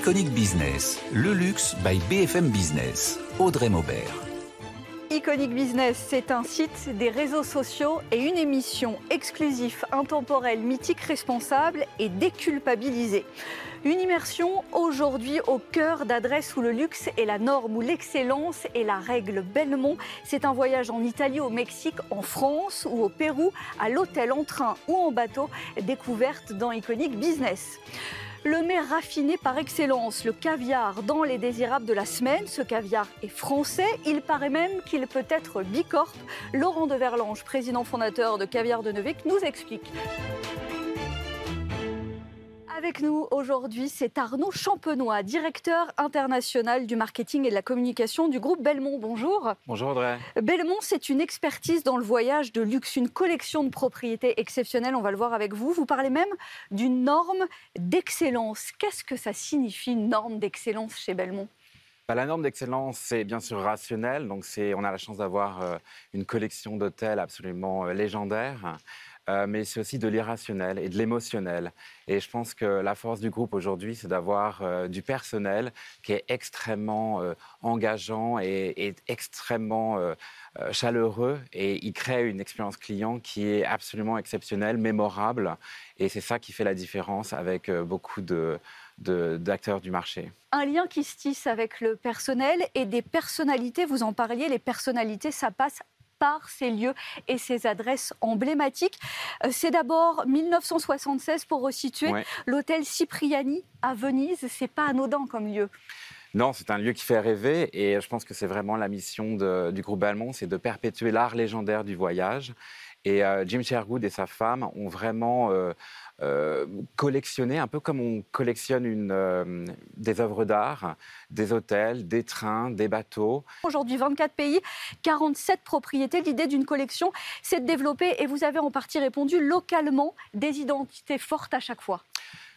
Iconic Business, le luxe by BFM Business. Audrey Maubert. Iconic Business, c'est un site, des réseaux sociaux et une émission exclusive, intemporelle, mythique, responsable et déculpabilisée. Une immersion aujourd'hui au cœur d'adresses où le luxe est la norme, où l'excellence est la règle. Belmont, c'est un voyage en Italie, au Mexique, en France ou au Pérou, à l'hôtel en train ou en bateau, découverte dans Iconic Business. Le mets raffiné par excellence, le caviar dans les désirables de la semaine. Ce caviar est français. Il paraît même qu'il peut être bicorp. Laurent de Verlange, président fondateur de Caviar de Nevec, nous explique. Avec nous aujourd'hui, c'est Arnaud Champenois, directeur international du marketing et de la communication du groupe Belmont. Bonjour. Bonjour Audrey. Belmont, c'est une expertise dans le voyage de luxe, une collection de propriétés exceptionnelles, on va le voir avec vous. Vous parlez même d'une norme d'excellence. Qu'est-ce que ça signifie, une norme d'excellence chez Belmont? Bah, la norme d'excellence, c'est bien sûr rationnel. Donc, on a la chance d'avoir euh, une collection d'hôtels absolument euh, légendaire. Euh, mais c'est aussi de l'irrationnel et de l'émotionnel. Et je pense que la force du groupe aujourd'hui, c'est d'avoir euh, du personnel qui est extrêmement euh, engageant et, extrêmement chaleureux. Et il crée une expérience client qui est absolument exceptionnelle, mémorable. Et c'est ça qui fait la différence avec beaucoup d'acteurs du marché. Un lien qui se tisse avec le personnel et des personnalités, vous en parliez, les personnalités, ça passe par ces lieux et ces adresses emblématiques. Euh, c'est d'abord 1976 pour resituer l'hôtel Cipriani à Venise. C'est pas anodin comme lieu. Non, c'est un lieu qui fait rêver et je pense que c'est vraiment la mission du groupe Balmont, c'est de perpétuer l'art légendaire du voyage. Et euh, Jim Sherwood et sa femme ont vraiment euh, euh, collectionner, un peu comme on collectionne des œuvres d'art, des hôtels, des trains, des bateaux. Aujourd'hui, 24 pays, 47 propriétés. L'idée d'une collection, c'est de développer, et vous avez en partie répondu, localement des identités fortes à chaque fois.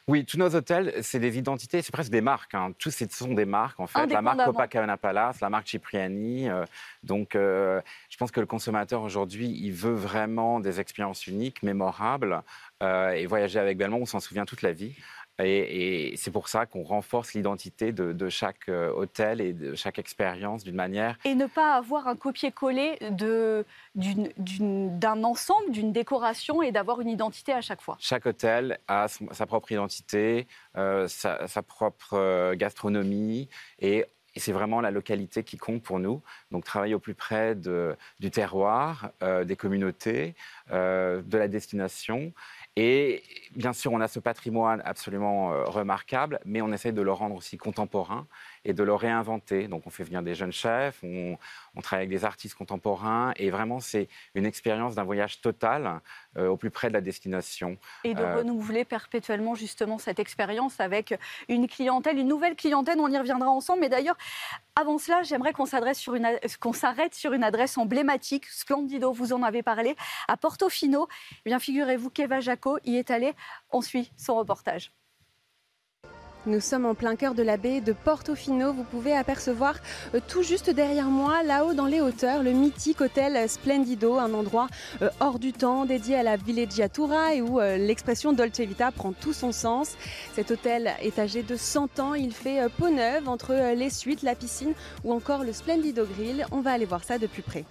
Oui, tous nos hôtels, c'est des identités, c'est presque des marques. Hein. Tous ce sont des marques, en fait. La marque Copacabana Palace, la marque Cipriani. Euh, donc, euh, je pense que le consommateur aujourd'hui, il veut vraiment des expériences uniques, mémorables. Euh, et voyager avec Belmont, on s'en souvient toute la vie. Et, c'est pour ça qu'on renforce l'identité de, chaque euh, hôtel et de chaque expérience d'une manière. Et ne pas avoir un copier-coller d'un ensemble, d'une décoration et d'avoir une identité à chaque fois. Chaque hôtel a sa propre identité, euh, sa, propre euh, gastronomie et c'est vraiment la localité qui compte pour nous. Donc travailler au plus près du terroir, des communautés, de la destination. Et bien sûr, on a ce patrimoine absolument euh, remarquable, mais on essaie de le rendre aussi contemporain et de le réinventer. Donc, on fait venir des jeunes chefs, on, travaille avec des artistes contemporains, et vraiment, c'est une expérience d'un voyage total euh, au plus près de la destination. Et de euh, renouveler perpétuellement justement cette expérience avec une clientèle, une nouvelle clientèle. On y reviendra ensemble. Mais d'ailleurs, avant cela, j'aimerais qu'on sur une, s'arrête sur une adresse emblématique, Splendido. Vous en avez parlé à Portofino. Eh bien, figurez-vous qu'Eva Jaco y est allée. On suit son reportage. Nous sommes en plein cœur de la baie de Portofino. Vous pouvez apercevoir euh, tout juste derrière moi, là-haut dans les hauteurs, le mythique hôtel Splendido, un endroit euh, hors du temps dédié à la villeggiatura et où euh, l'expression Dolce Vita prend tout son sens. Cet hôtel est âgé de 100 ans. Il fait peau neuve entre les suites, la piscine ou encore le Splendido Grill. On va aller voir ça de plus près.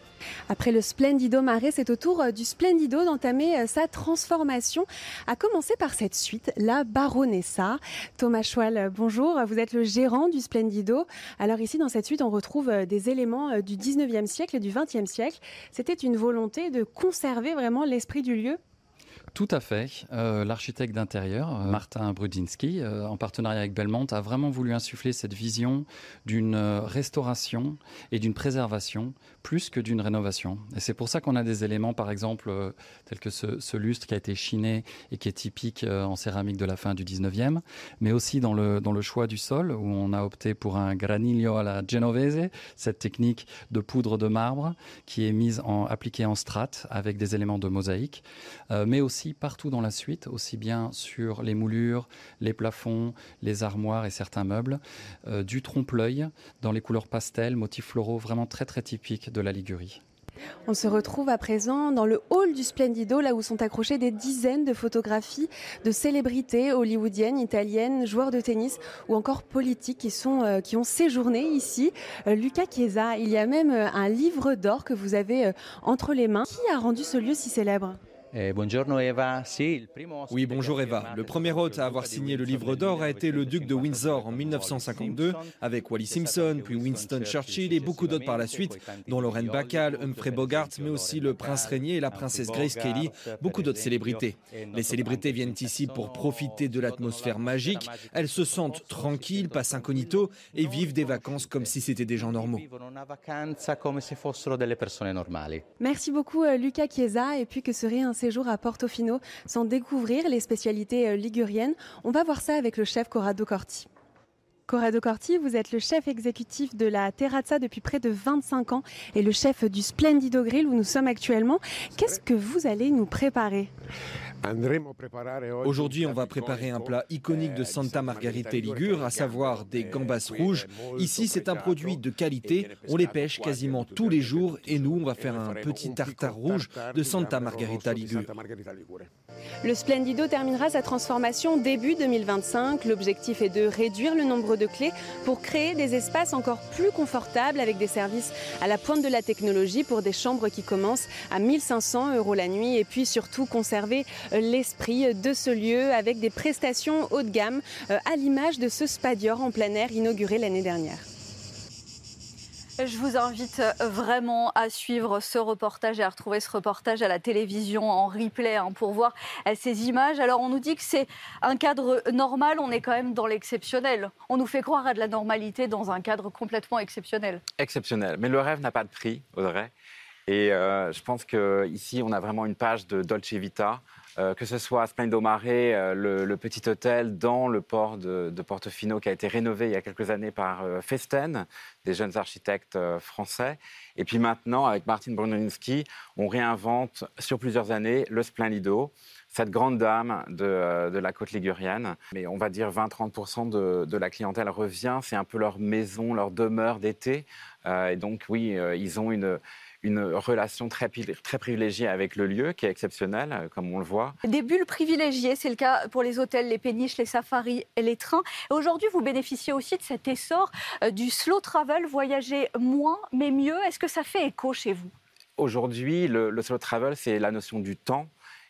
Après le Splendido Marais, c'est au tour euh, du Splendido d'entamer euh, sa transformation. À commencer par cette suite, la Baronessa. Thomas Schwal, euh, bonjour. Vous êtes le gérant du Splendido. Alors ici, dans cette suite, on retrouve des éléments du 19e siècle et du 20e siècle. C'était une volonté de conserver vraiment l'esprit du lieu tout à fait. Euh, l'architecte d'intérieur, euh, Martin Brudinski, euh, en partenariat avec Belmont, a vraiment voulu insuffler cette vision d'une restauration et d'une préservation plus que d'une rénovation. Et c'est pour ça qu'on a des éléments, par exemple, tels que ce, lustre qui a été chiné et qui est typique en céramique de la fin du 19e, mais aussi dans le, dans le choix du sol, où on a opté pour un graniglio à la genovese, cette technique de poudre de marbre qui est mise en, appliquée en strates avec des éléments de mosaïque, mais aussi partout dans la suite, aussi bien sur les moulures, les plafonds, les armoires et certains meubles, euh, du trompe-l'œil dans les couleurs pastel, motifs floraux vraiment très très typiques de la Ligurie. On se retrouve à présent dans le hall du Splendido, là où sont accrochées des dizaines de photographies de célébrités hollywoodiennes, italiennes, joueurs de tennis ou encore politiques qui, sont, euh, qui ont séjourné ici. Euh, Lucas Chiesa, il y a même un livre d'or que vous avez entre les mains. Qui a rendu ce lieu si célèbre? Oui, bonjour Eva. Le premier hôte à avoir signé le livre d'or a été le duc de Windsor en 1952, avec Wally Simpson, puis Winston Churchill et beaucoup d'autres par la suite, dont Lorraine Bacall, Humphrey Bogart, mais aussi le prince régnier et la princesse Grace Kelly, beaucoup d'autres célébrités. Les célébrités viennent ici pour profiter de l'atmosphère magique. Elles se sentent tranquilles, passent incognito et vivent des vacances comme si c'était des gens normaux. Merci beaucoup Lucas Chiesa et puis que serait un séjour à Portofino sans découvrir les spécialités euh, liguriennes. On va voir ça avec le chef Corrado Corti. Corrado Corti, vous êtes le chef exécutif de la Terrazza depuis près de 25 ans et le chef du Splendido Grill où nous sommes actuellement. Qu'est-ce que vous allez nous préparer? Aujourd'hui, on va préparer un plat iconique de Santa Margherita Ligure, à savoir des gambas rouges. Ici, c'est un produit de qualité. On les pêche quasiment tous les jours et nous, on va faire un petit tartare rouge de Santa Margherita Ligure. Le Splendido terminera sa transformation début 2025. L'objectif est de réduire le nombre de clés pour créer des espaces encore plus confortables avec des services à la pointe de la technologie pour des chambres qui commencent à 1500 euros la nuit et puis surtout conserver l'esprit de ce lieu avec des prestations haut de gamme euh, à l'image de ce Spadior en plein air inauguré l'année dernière. Je vous invite euh, vraiment à suivre ce reportage et à retrouver ce reportage à la télévision en replay hein, pour voir euh, ces images. Alors on nous dit que c'est un cadre normal, on est quand même dans l'exceptionnel. On nous fait croire à de la normalité dans un cadre complètement exceptionnel. Exceptionnel, mais le rêve n'a pas de prix, Audrey. Et je pense qu'ici, on a vraiment une page de Dolce Vita. Euh, que ce soit à Splendomare, euh, le, petit hôtel dans le port de, Portofino qui a été rénové il y a quelques années par euh, Festen, des jeunes architectes français. Et puis maintenant, avec Martin Brunowski, on réinvente sur plusieurs années le Splendido, cette grande dame de, la côte ligurienne. Mais on va dire 20-30% de, de, la clientèle revient. C'est un peu leur maison, leur demeure d'été. et donc, oui, ils ont une une relation très, très privilégiée avec le lieu, qui est exceptionnel, euh, comme on le voit. Des bulles privilégiées, c'est le cas pour les hôtels, les péniches, les safaris et les trains. Aujourd'hui, vous bénéficiez aussi de cet essor euh, du slow travel, voyager moins mais mieux. Est-ce que ça fait écho chez vous? Aujourd'hui, le, le slow travel, c'est la notion du temps.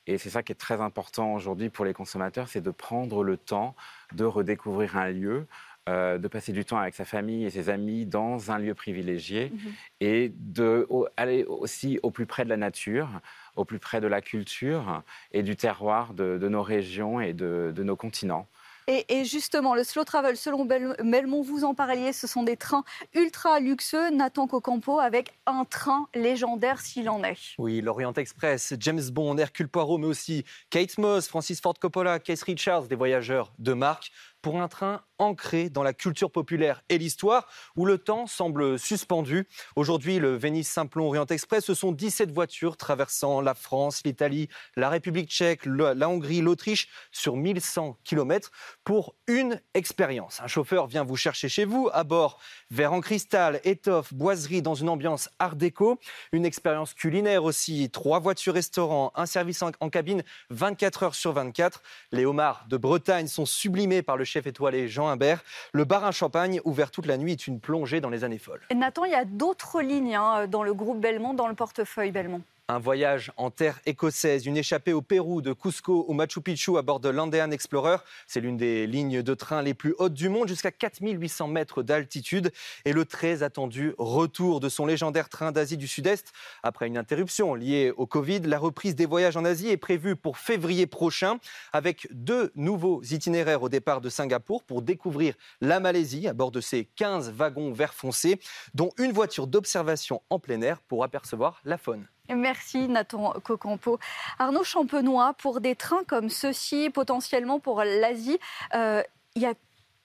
Et c'est ça qui est très important aujourd'hui pour les consommateurs, c'est de prendre le temps de redécouvrir un lieu, euh, de passer du temps avec sa famille et ses amis dans un lieu privilégié mhm. et d'aller aussi au plus près de la nature, au plus près de la culture et du terroir de, nos régions et de, nos continents. Et, justement, le slow travel, selon Belmont, vous en parliez, ce sont des trains ultra luxueux. Nathan Cocampo avec un train légendaire s'il en est. Oui, l'Orient Express, James Bond, Hercule Poirot, mais aussi Kate Moss, Francis Ford Coppola, Keith Richards, des voyageurs de marque pour un train ancré dans la culture populaire et l'histoire, où le temps semble suspendu. Aujourd'hui, le Venise-Simplon Orient Express, ce sont 17 voitures traversant la France, l'Italie, la République tchèque, la Hongrie, l'Autriche, sur 1100 km pour une expérience. Un chauffeur vient vous chercher chez vous, à bord, verre en cristal, étoffe, boiserie, dans une ambiance art déco. Une expérience culinaire aussi, trois voitures restaurants, un service en cabine 24 heures sur 24. Les homards de Bretagne sont sublimés par le chef étoilé Jean Imbert. Le bar à champagne, ouvert toute la nuit, est une plongée dans les années folles. Nathan, il y a d'autres lignes hein, dans le groupe Belmont, dans le portefeuille Belmont. Un voyage en terre écossaise, une échappée au Pérou, de Cusco au Machu Picchu à bord de l'Andean Explorer. C'est l'une des lignes de train les plus hautes du monde, jusqu'à 4800 mètres d'altitude. Et le très attendu retour de son légendaire train d'Asie du Sud-Est. Après une interruption liée au Covid, la reprise des voyages en Asie est prévue pour février prochain, avec deux nouveaux itinéraires au départ de Singapour pour découvrir la Malaisie à bord de ces 15 wagons vert foncé, dont une voiture d'observation en plein air pour apercevoir la faune. Merci Nathan Cocampo. Arnaud Champenois, pour des trains comme ceux-ci, potentiellement pour l'Asie, euh, il y a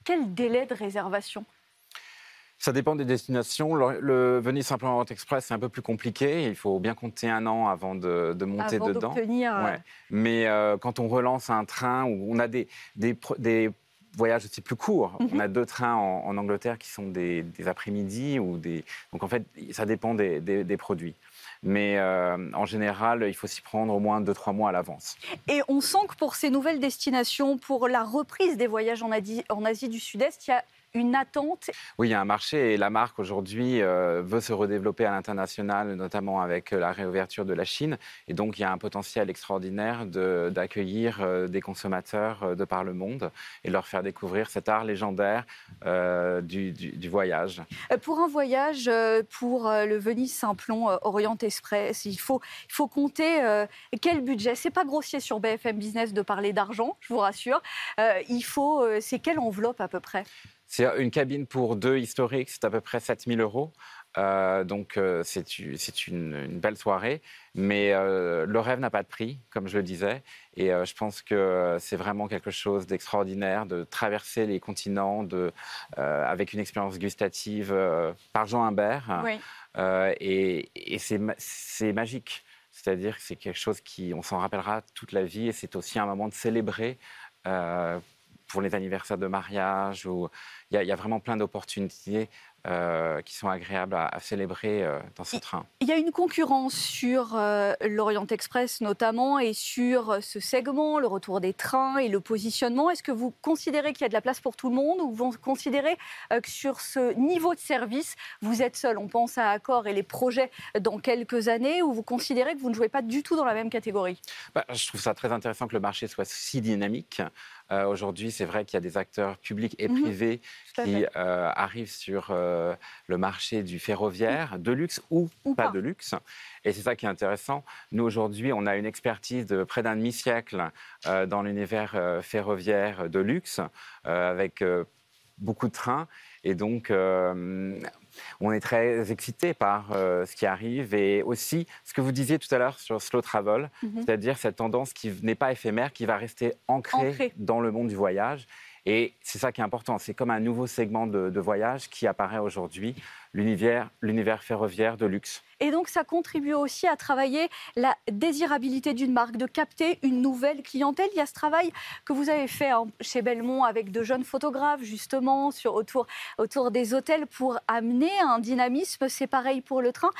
quel délai de réservation? Ça dépend des destinations. Le, Venise Simplement Express, c'est un peu plus compliqué. Il faut bien compter un an avant de, monter dedans. Euh, Mais euh, quand on relance un train où on a des, des, voyages aussi plus courts, mhm. on a deux trains en, Angleterre qui sont des, après-midi ou des. Donc en fait, ça dépend des produits. Mais en général, il faut s'y prendre au moins 2-3 mois à l'avance. Et on sent que pour ces nouvelles destinations, pour la reprise des voyages en Asie, en Asie du Sud-Est, il y a une attente? Oui, il y a un marché et la marque aujourd'hui euh, veut se redévelopper à l'international, notamment avec euh, la réouverture de la Chine. Et donc, il y a un potentiel extraordinaire d'accueillir euh, des consommateurs de par le monde et leur faire découvrir cet art légendaire du, du, voyage. Pour un voyage, pour le Venise-Saint-Plon Orient Express, il faut, il faut compter quel budget? C'est pas grossier sur BFM Business de parler d'argent, je vous rassure. il faut, c'est quelle enveloppe à peu près? C'est une cabine pour deux historiques, c'est à peu près 7000 euros. Euh, donc euh, c'est une, belle soirée, mais euh, le rêve n'a pas de prix, comme je le disais, et je pense que c'est vraiment quelque chose d'extraordinaire de traverser les continents de, avec une expérience gustative par Jean Humbert, et, et c'est magique. C'est-à-dire que c'est quelque chose qui, on s'en rappellera toute la vie, et c'est aussi un moment de célébrer pour les anniversaires de mariage. Ou... Il, y a, vraiment plein d'opportunités euh, qui sont agréables à, célébrer euh, dans ce train. Il y a une concurrence sur euh, l'Orient Express notamment et sur ce segment, le retour des trains et le positionnement. Est-ce que vous considérez qu'il y a de la place pour tout le monde ou vous considérez que sur ce niveau de service, vous êtes seul? On pense à Accor et les projets dans quelques années ou vous considérez que vous ne jouez pas du tout dans la même catégorie? Bah, Je trouve ça très intéressant que le marché soit si dynamique. Euh, aujourd'hui, c'est vrai qu'il y a des acteurs publics et mhm. privés qui euh, arrivent sur euh, le marché du ferroviaire, de luxe ou, pas, de luxe. Et c'est ça qui est intéressant. Nous, aujourd'hui, on a une expertise de près d'un demi-siècle dans l'univers ferroviaire de luxe, avec beaucoup de trains. Et donc, on est très excité par euh, ce qui arrive et aussi ce que vous disiez tout à l'heure sur slow travel, mhm. c'est-à-dire cette tendance qui n'est pas éphémère, qui va rester ancrée, dans le monde du voyage. Et c'est ça qui est important. C'est comme un nouveau segment de voyage qui apparaît aujourd'hui l'univers ferroviaire de luxe. Et donc ça contribue aussi à travailler la désirabilité d'une marque, de capter une nouvelle clientèle. Il y a ce travail que vous avez fait chez Belmont avec de jeunes photographes justement autour des hôtels pour amener un dynamisme. C'est pareil pour le train.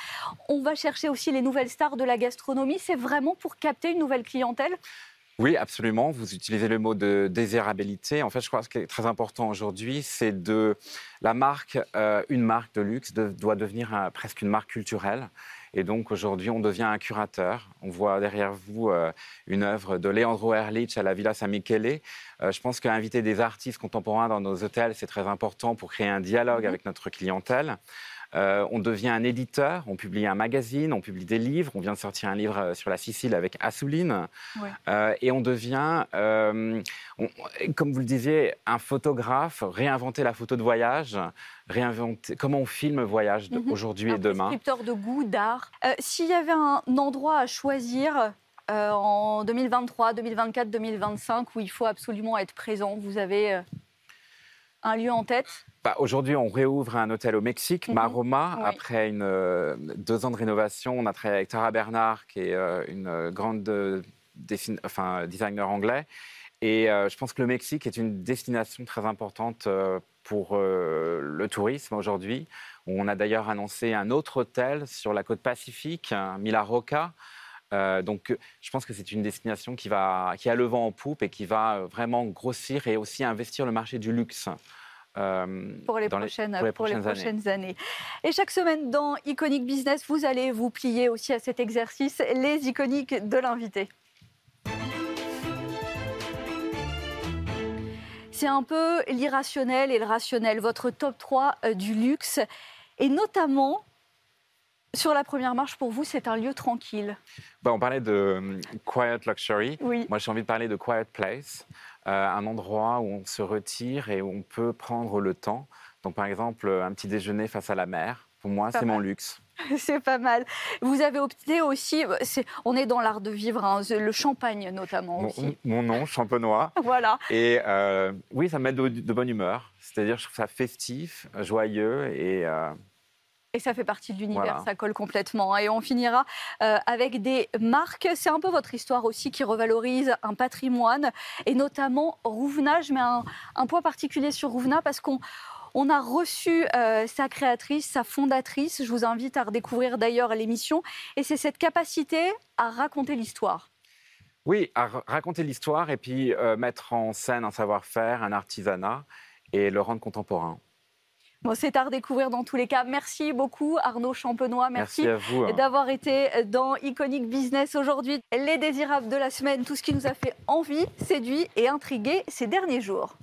On va chercher aussi les nouvelles stars de la gastronomie. C'est vraiment pour capter une nouvelle clientèle oui, absolument. Vous utilisez le mot de désirabilité. En fait, je crois que ce qui est très important aujourd'hui, c'est de la marque, euh, une marque de luxe doit devenir presque une marque culturelle. Et donc aujourd'hui, on devient un curateur. On voit derrière vous euh, une œuvre de Leandro Erlich à la Villa San Michele. Euh, je pense qu'inviter des artistes contemporains dans nos hôtels, c'est très important pour créer un dialogue mm-hmm. avec notre clientèle. Euh, on devient un éditeur, on publie un magazine, on publie des livres. On vient de sortir un livre euh, sur la Sicile avec Assouline. Euh, et on devient, comme vous le disiez, un photographe, réinventer la photo de voyage, réinventer comment on filme voyage mhm. aujourd'hui et demain. Un de goût, d'art. S'il y avait un endroit à choisir en 2023, 2024, 2025 où il faut absolument être présent, vous avez un lieu en tête? Bah, Aujourd'hui, on réouvre un hôtel au Mexique, mhm. Maroma. Après une, euh, deux ans de rénovation, on a travaillé avec Tara Bernard, qui est euh, une grande euh, enfin, designer anglais. Et je pense que le Mexique est une destination très importante pour le tourisme aujourd'hui. On a d'ailleurs annoncé un autre hôtel sur la côte pacifique, Mila Roca. Donc, je pense que c'est une destination qui, va, qui a le vent en poupe et qui va vraiment grossir et aussi investir le marché du luxe. Euh, pour les, prochaines, années. Et chaque semaine dans Iconic Business, vous allez vous plier aussi à cet exercice, les iconiques de l'invité. C'est un peu l'irrationnel et le rationnel, votre top 3 euh, du luxe. Et notamment, sur la première marche, pour vous, c'est un lieu tranquille. Bah, on parlait de euh, quiet luxury. Oui. Moi, j'ai envie de parler de quiet place. Euh, un endroit où on se retire et où on peut prendre le temps. Donc, par exemple, un petit déjeuner face à la mer, pour moi, c'est mon luxe. C'est pas mal. Vous avez opté aussi, on est dans l'art de vivre, hein, le champagne notamment. Mon, aussi. mon nom, champenois. Voilà. Et euh, oui, ça me met de, bonne humeur. C'est-à-dire, je trouve ça festif, joyeux et. Euh, et ça fait partie de l'univers, ça colle complètement. Et on finira euh, avec des marques. C'est un peu votre histoire aussi qui revalorise un patrimoine, et notamment Rouvenage, mais un, un point particulier sur Rouvena, parce qu'on On a reçu sa créatrice, sa fondatrice. Je vous invite à redécouvrir d'ailleurs l'émission. Et c'est cette capacité à raconter l'histoire. Oui, à raconter l'histoire et puis mettre en scène un savoir-faire, un artisanat et le rendre contemporain. Bon, c'est à redécouvrir dans tous les cas. Merci beaucoup Arnaud Champenois. Merci, hein. d'avoir été dans Iconic Business aujourd'hui. Les désirables de la semaine, tout ce qui nous a fait envie, séduit et intrigué ces derniers jours.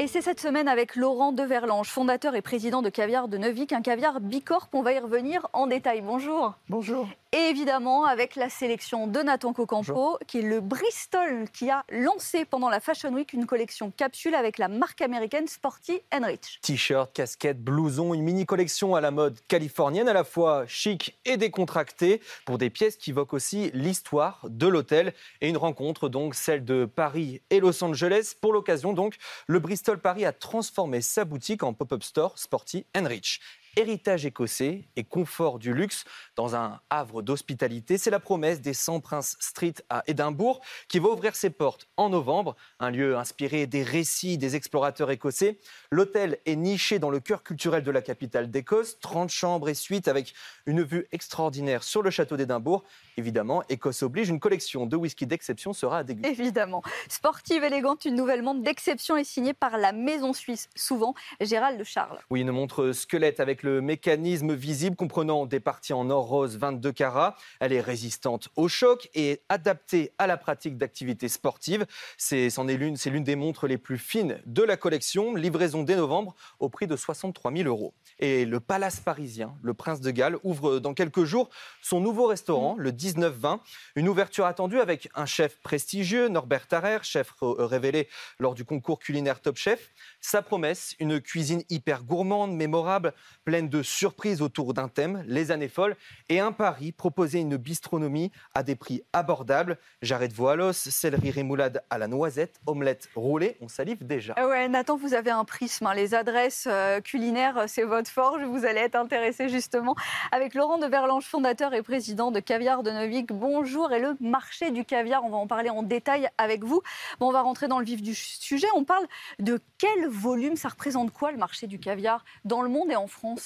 Et c'est cette semaine avec Laurent Deverlange, fondateur et président de Caviar de Neuvik, un caviar Bicorp. On va y revenir en détail. Bonjour. Bonjour. Et évidemment, avec la sélection de Nathan Cocampo, qui est le Bristol qui a lancé pendant la Fashion Week une collection capsule avec la marque américaine Sporty Rich. T-shirt, casquette, blouson, une mini collection à la mode californienne, à la fois chic et décontractée, pour des pièces qui évoquent aussi l'histoire de l'hôtel. Et une rencontre, donc, celle de Paris et Los Angeles. Pour l'occasion, donc, le Bristol Paris a transformé sa boutique en pop-up store Sporty Rich héritage écossais et confort du luxe dans un havre d'hospitalité. C'est la promesse des 100 Prince Street à Édimbourg qui va ouvrir ses portes en novembre, un lieu inspiré des récits des explorateurs écossais. L'hôtel est niché dans le cœur culturel de la capitale d'Écosse, 30 chambres et suites avec une vue extraordinaire sur le château d'Édimbourg. Évidemment, Écosse oblige, une collection de whisky d'exception sera à déguster. Évidemment. Sportive, élégante, une nouvelle montre d'exception est signée par la maison suisse, souvent Gérald de Charles. Oui, une montre squelette avec le mécanisme visible comprenant des parties en or rose 22 carats. Elle est résistante au choc et adaptée à la pratique d'activités sportives. C'est l'une l'une des montres les plus fines de la collection. Livraison dès novembre au prix de 63 000 euros. Et le Palace parisien, le Prince de Galles, ouvre dans quelques jours son nouveau restaurant, le 19-20. Une ouverture attendue avec un chef prestigieux, Norbert Tarrer, chef révélé lors du concours culinaire Top Chef. Sa promesse, une cuisine hyper gourmande, mémorable, pleine de surprises autour d'un thème, les années folles, et un pari, proposer une bistronomie à des prix abordables. Jarret de veau à l'os, céleri rémoulade à la noisette, omelette roulée, on salive déjà. Ah ouais, Nathan, vous avez un prisme. Hein. Les adresses euh, culinaires, c'est votre forge. Vous allez être intéressé justement avec Laurent de Verlange, fondateur et président de Caviar de Novik. Bonjour. Et le marché du caviar, on va en parler en détail avec vous. Bon, on va rentrer dans le vif du sujet. On parle de quel volume, ça représente quoi le marché du caviar dans le monde et en France?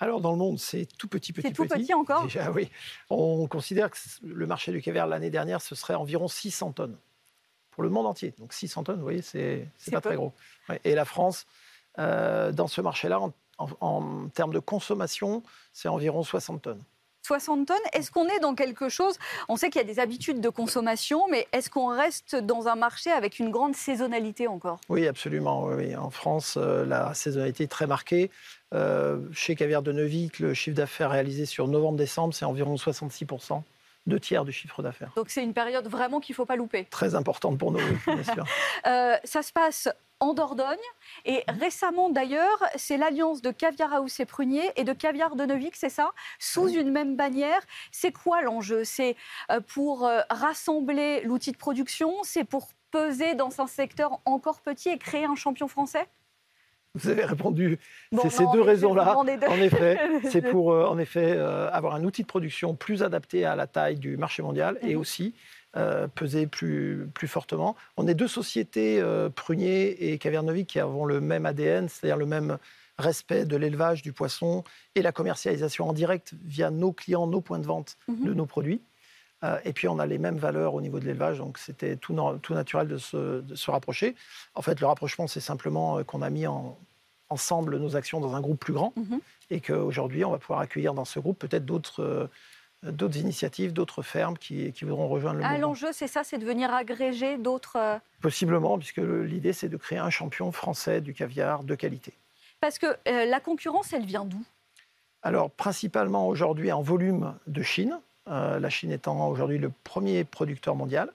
Alors, dans le monde, c'est tout petit, petit, petit. C'est tout petit encore Déjà, oui. On considère que le marché du caviar l'année dernière, ce serait environ 600 tonnes pour le monde entier. Donc 600 tonnes, vous voyez, c'est pas très gros. Et la France, euh, dans ce marché-là, en, termes de consommation, c'est environ 60 tonnes. 60 tonnes. Est-ce qu'on est dans quelque chose On sait qu'il y a des habitudes de consommation, mais est-ce qu'on reste dans un marché avec une grande saisonnalité encore? Oui, absolument. En France, euh, la saisonnalité est très marquée. Euh, chez Caviar de Neuvik, le chiffre d'affaires réalisé sur novembre-décembre, c'est environ 66%. Deux tiers du chiffre d'affaires. Donc c'est une période vraiment qu'il ne faut pas louper. Très importante pour nous, bien sûr. Euh, ça se passe en Dordogne. Et récemment, d'ailleurs, c'est l'alliance de Caviar House et Prunier et de Caviar de Neuvik, c'est ça? Sous une même bannière. C'est quoi l'enjeu? C'est euh, pour euh, rassembler l'outil de production? C'est pour peser dans un secteur encore petit et créer un champion français? Vous avez répondu. c'est ces deux raisons-là. En effet, c'est pour euh, en effet avoir un outil de production plus adapté à la taille du marché mondial et mhm. aussi euh, peser plus, plus fortement. On est deux sociétés, euh, Prunier et Cavernovic, qui avons le même ADN, c'est-à-dire le même respect de l'élevage du poisson et la commercialisation en direct via nos clients, nos points de vente mhm. de nos produits. Euh, et puis on a les mêmes valeurs au niveau de l'élevage, donc c'était tout, tout, naturel de se, se, rapprocher. En fait, le rapprochement, c'est simplement qu'on a mis en, ensemble nos actions dans un groupe plus grand mhm. et qu'aujourd'hui, on va pouvoir accueillir dans ce groupe peut-être d'autres d'autres initiatives, d'autres fermes qui, voudront rejoindre le ah, L'enjeu, c'est ça, c'est de venir agréger d'autres... Euh, Possiblement, puisque l'idée, c'est de créer un champion français du caviar de qualité. Parce que euh, la concurrence, elle vient d'où? Alors, principalement aujourd'hui en volume de Chine, euh, la Chine étant aujourd'hui le premier producteur mondial,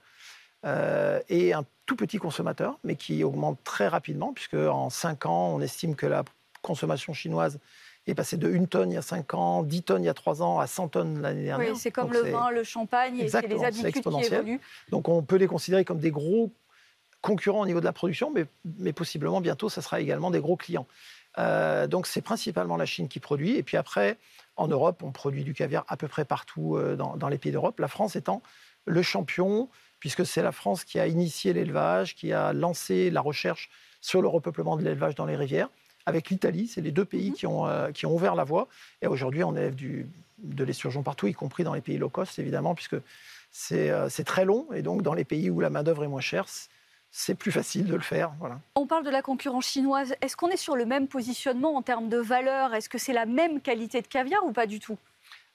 et un tout petit consommateur, mais qui augmente très rapidement, puisque en 5 ans, on estime que la consommation chinoise est passé de 1 tonne il y a 5 ans, 10 tonnes il y a 3 ans, à 100 tonnes l'année dernière. Oui, c'est comme le vin, le champagne, et c'est les habitudes qui évoluent. Donc on peut les considérer comme des gros concurrents au niveau de la production, mais, mais possiblement bientôt, ça sera également des gros clients. Euh, donc c'est principalement la Chine qui produit. Et puis après, en Europe, on produit du caviar à peu près partout euh, dans, les pays d'Europe. La France étant le champion, puisque c'est la France qui a initié l'élevage, qui a lancé la recherche sur le repeuplement de l'élevage dans les rivières. Avec l'Italie, c'est les deux pays mhm. qui, ont, euh, qui ont ouvert la voie. Et aujourd'hui, on élève du, de l'esturgeon partout, y compris dans les pays low cost, évidemment, puisque c'est euh, très long. Et donc, dans les pays où la main-d'œuvre est moins chère, c'est plus facile de le faire. Voilà. On parle de la concurrence chinoise. Est-ce qu'on est sur le même positionnement en termes de valeur? Est-ce que c'est la même qualité de caviar ou pas du tout?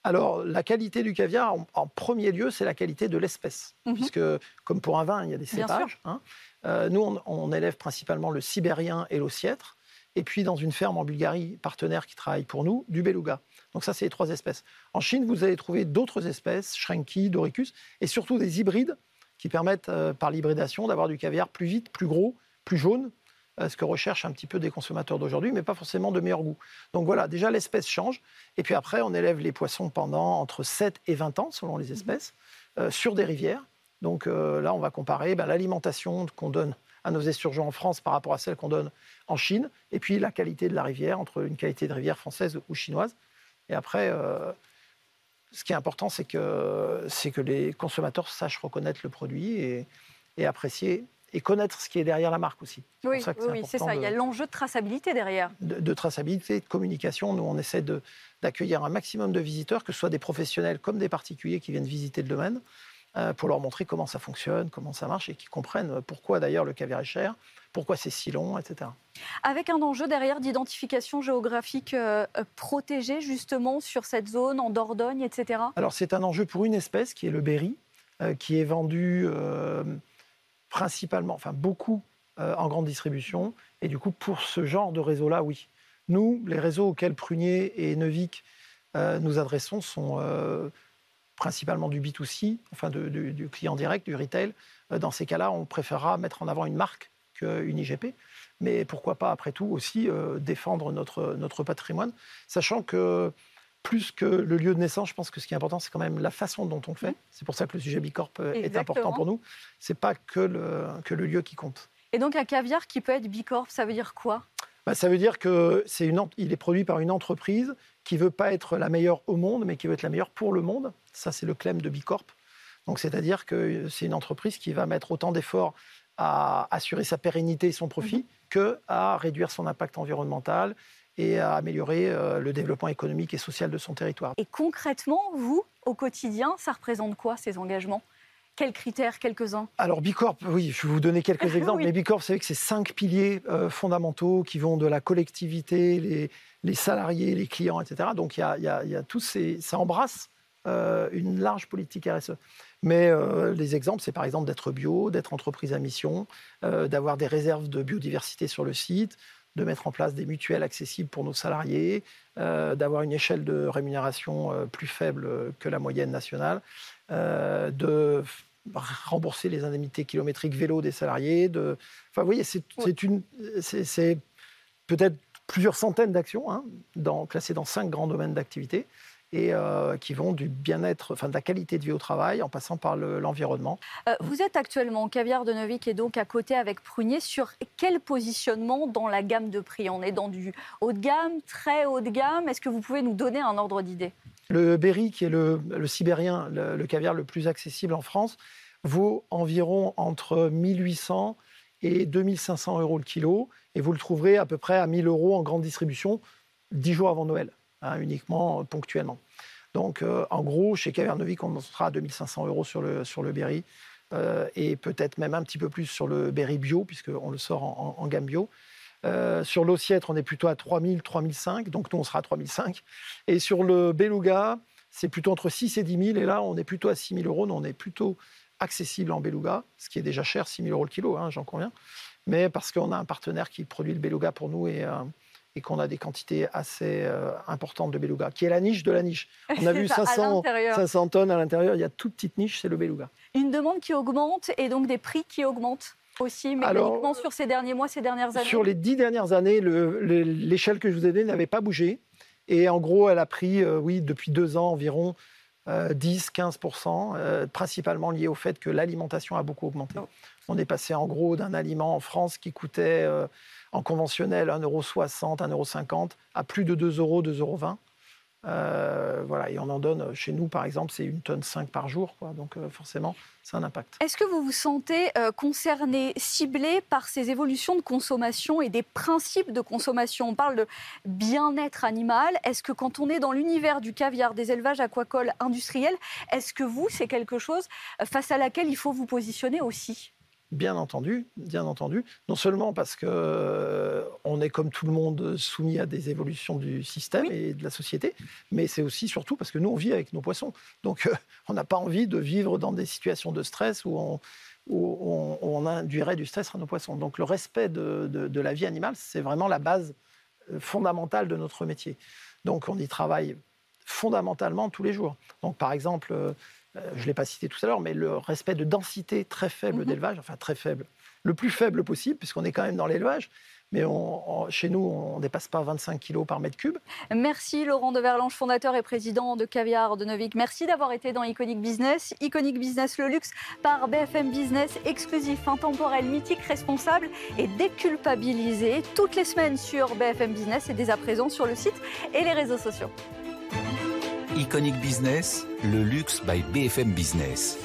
Alors, la qualité du caviar, en, premier lieu, c'est la qualité de l'espèce. Mhm. Puisque, comme pour un vin, il y a des cépages. Hein. Euh, nous, on, élève principalement le sibérien et l'ossiètre. Et puis, dans une ferme en Bulgarie, partenaire qui travaille pour nous, du beluga. Donc, ça, c'est les trois espèces. En Chine, vous allez trouver d'autres espèces, Shrenki, Doricus, et surtout des hybrides qui permettent, euh, par l'hybridation, d'avoir du caviar plus vite, plus gros, plus jaune, ce que recherchent un petit peu des consommateurs d'aujourd'hui, mais pas forcément de meilleur goût. Donc voilà, déjà l'espèce change. Et puis après, on élève les poissons pendant entre 7 et 20 ans, selon les espèces, euh, sur des rivières. Donc euh, là, on va comparer ben, l'alimentation qu'on donne à nos esturgeons en France par rapport à celle qu'on donne en Chine, et puis la qualité de la rivière, entre une qualité de rivière française ou chinoise. Et après, euh, ce qui est important, c'est que, que les consommateurs sachent reconnaître le produit et, et apprécier et connaître ce qui est derrière la marque aussi. Oui, c'est ça. Il y a l'enjeu de traçabilité derrière. De, traçabilité, de communication. Nous, on essaie d'accueillir un maximum de visiteurs, que ce soit des professionnels comme des particuliers qui viennent visiter le domaine, euh, pour leur montrer comment ça fonctionne, comment ça marche et qu'ils comprennent pourquoi d'ailleurs le caviar est cher, pourquoi c'est si long, etc. Avec un enjeu derrière d'identification géographique euh, euh, protégée justement sur cette zone en Dordogne, etc. Alors c'est un enjeu pour une espèce qui est le berry, qui est vendu principalement, enfin beaucoup euh, en grande distribution. Et du coup, pour ce genre de réseau-là, oui. Nous, les réseaux auxquels Prunier et Neuvik euh, nous adressons sont euh, principalement du B2C, enfin du client direct, du retail. dans ces cas-là, on préférera mettre en avant une marque qu'une IGP. Mais pourquoi pas, après tout, aussi défendre notre, notre patrimoine, sachant que plus que le lieu de naissance, je pense que ce qui est important, c'est quand même la façon dont on le fait. C'est pour ça que le sujet Bicorp euh, est important pour nous. C'est pas que le, que le lieu qui compte. Et donc un caviar qui peut être Bicorp, ça veut dire quoi? Bah, Ça veut dire que c'est une, il est produit par une entreprise qui veut pas être la meilleure au monde, mais qui veut être la meilleure pour le monde. Ça, c'est le clem de Bicorp. Donc c'est-à-dire que c'est une entreprise qui va mettre autant d'efforts à assurer sa pérennité et son profit mm-hmm. que à réduire son impact environnemental et à améliorer euh, le développement économique et social de son territoire. Et concrètement, vous, au quotidien, ça représente quoi ces engagements? Quels critères, quelques-uns? Alors Bicorp, oui, je vais vous donner quelques exemples. Mais Bicorp, c'est que c'est cinq piliers euh, fondamentaux qui vont de la collectivité, les, salariés, les clients, etc. Donc il y a, tous ces, ça embrasse euh, une large politique RSE. Mais les exemples, c'est par exemple d'être bio, d'être entreprise à mission, d'avoir des réserves de biodiversité sur le site, de mettre en place des mutuelles accessibles pour nos salariés, euh, d'avoir une échelle de rémunération euh, plus faible que la moyenne nationale, euh, de rembourser les indemnités kilométriques vélo des salariés. De... Enfin, vous voyez, c'est peut-être plusieurs centaines d'actions hein, classées dans cinq grands domaines d'activité et euh, qui vont du bien-être, enfin de la qualité de vie au travail en passant par l'environnement. Euh, vous êtes actuellement Caviar de Novik et donc à côté avec Prunier sur quel positionnement dans la gamme de prix? On est dans du haut de gamme, très haut de gamme. Est-ce que vous pouvez nous donner un ordre d'idée? Le Berry, qui est le, sibérien, le, caviar le plus accessible en France, vaut environ entre 1800 et 2500 euros le kilo et vous le trouverez à peu près à 1000 euros en grande distribution 10 jours avant Noël. Hein, uniquement ponctuellement. Donc, euh, en gros, chez Cavernevic, on sera à 2500 euros sur le, sur le berry euh, et peut-être même un petit peu plus sur le berry bio, puisqu'on le sort en, gamme bio. Euh, sur l'ossiètre, on est plutôt à 3000, 3005, donc nous, on sera à 3005. Et sur le beluga, c'est plutôt entre 6 et 10 000, et là, on est plutôt à 6 000 euros, on est plutôt accessible en beluga, ce qui est déjà cher, 6 000 euros le kilo, hein, j'en conviens. Mais parce qu'on a un partenaire qui produit le beluga pour nous et et qu'on a des quantités assez euh, importantes de beluga, qui est la niche de la niche. On a vu 500, 500 tonnes à l'intérieur, il y a toute petite niche, c'est le beluga. Une demande qui augmente et donc des prix qui augmentent aussi, mais uniquement sur ces derniers mois, ces dernières années Sur les dix dernières années, l'échelle que je vous ai donnée n'avait pas bougé. Et en gros, elle a pris, euh, oui, depuis deux ans environ, 10-15%, euh, principalement lié au fait que l'alimentation a beaucoup augmenté. Oh. On est passé en gros d'un aliment en France qui coûtait en conventionnel 1,60€, 1,50€, à plus de 2 euros, 2,20 euros. Euh, voilà, et on en donne, chez nous par exemple, c'est une tonne 5 par jour, donc euh, forcément, c'est un impact. Est-ce que vous vous sentez euh, concerné, ciblé par ces évolutions de consommation et des principes de consommation? On parle de bien-être animal. Est-ce que quand on est dans l'univers du caviar, des élevages aquacoles industriels, est-ce que vous, c'est quelque chose face à laquelle il faut vous positionner aussi? Bien entendu, bien entendu. Non seulement parce que euh, on est comme tout le monde soumis à des évolutions du système et de la société, mais c'est aussi surtout parce que nous on vit avec nos poissons. Donc euh, on n'a pas envie de vivre dans des situations de stress où on, où on, induirait du stress à nos poissons. Donc le respect de, de la vie animale, c'est vraiment la base euh, fondamentale de notre métier. Donc on y travaille fondamentalement tous les jours. Donc par exemple je ne l'ai pas cité tout à l'heure, mais le respect de densité très faible mhm. d'élevage, enfin très faible, le plus faible possible, puisqu'on est quand même dans l'élevage. Mais chez nous, on ne dépasse pas 25 kg par mètre cube. Merci Laurent de Verlange, fondateur et président de Caviar de Novik. Merci d'avoir été dans Iconic Business. Iconic Business, le luxe par BFM Business, exclusif, intemporel, mythique, responsable et déculpabilisé. Toutes les semaines sur BFM Business et dès à présent sur le site et les réseaux sociaux. Iconic Business, le luxe by BFM Business.